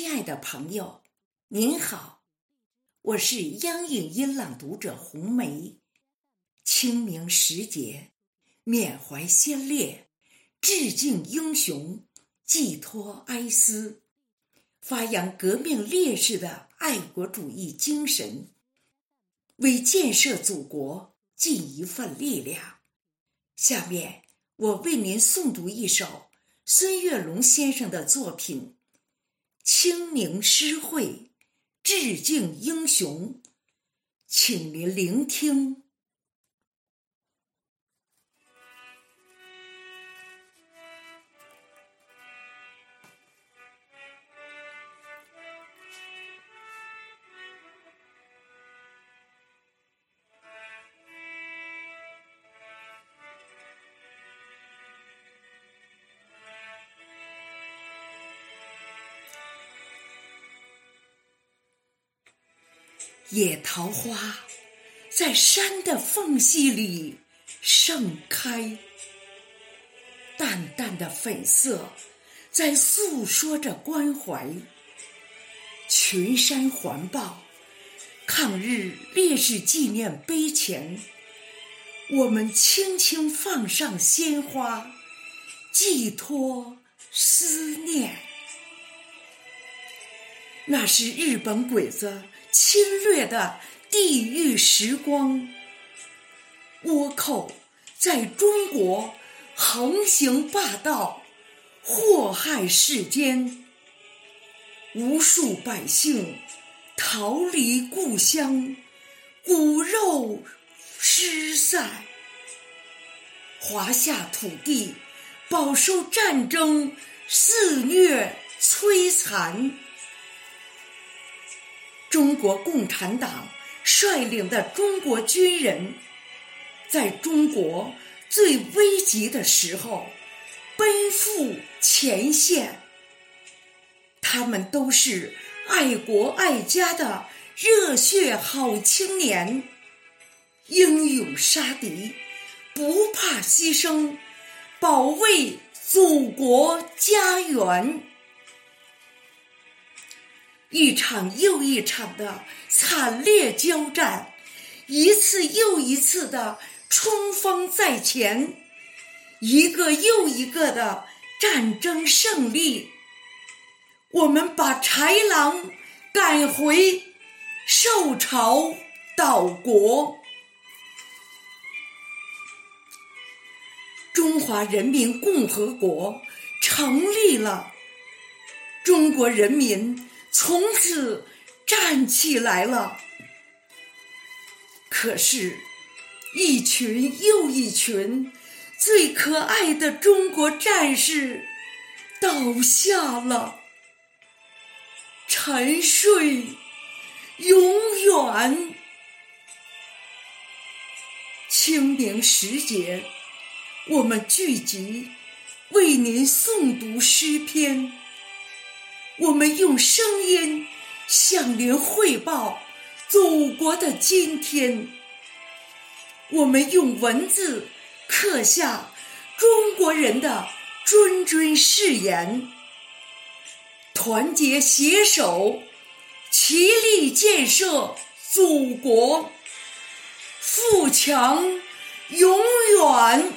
亲爱的朋友，您好，我是央影音朗读者红梅。清明时节，缅怀先烈，致敬英雄，寄托哀思，发扬革命烈士的爱国主义精神，为建设祖国尽一份力量。下面，我为您诵读一首孙月龙先生的作品。清明诗会，致敬英雄，请您聆听。野桃花在山的缝隙里盛开，淡淡的粉色在诉说着关怀。群山环抱，抗日烈士纪念碑前，我们轻轻放上鲜花，寄托思念。那是日本鬼子。侵略的地狱时光，倭寇在中国横行霸道，祸害世间，无数百姓逃离故乡，骨肉失散，华夏土地饱受战争肆虐摧残。中国共产党率领的中国军人，在中国最危急的时候奔赴前线。他们都是爱国爱家的热血好青年，英勇杀敌，不怕牺牲，保卫祖国家园。一场又一场的惨烈交战，一次又一次的冲锋在前，一个又一个的战争胜利，我们把豺狼赶回，受朝岛国。中华人民共和国成立了，中国人民。从此站起来了，可是，一群又一群最可爱的中国战士倒下了，沉睡永远。清明时节，我们聚集为您诵读诗篇。我们用声音向您汇报祖国的今天，我们用文字刻下中国人的谆谆誓言，团结携手，齐力建设祖国，富强永远。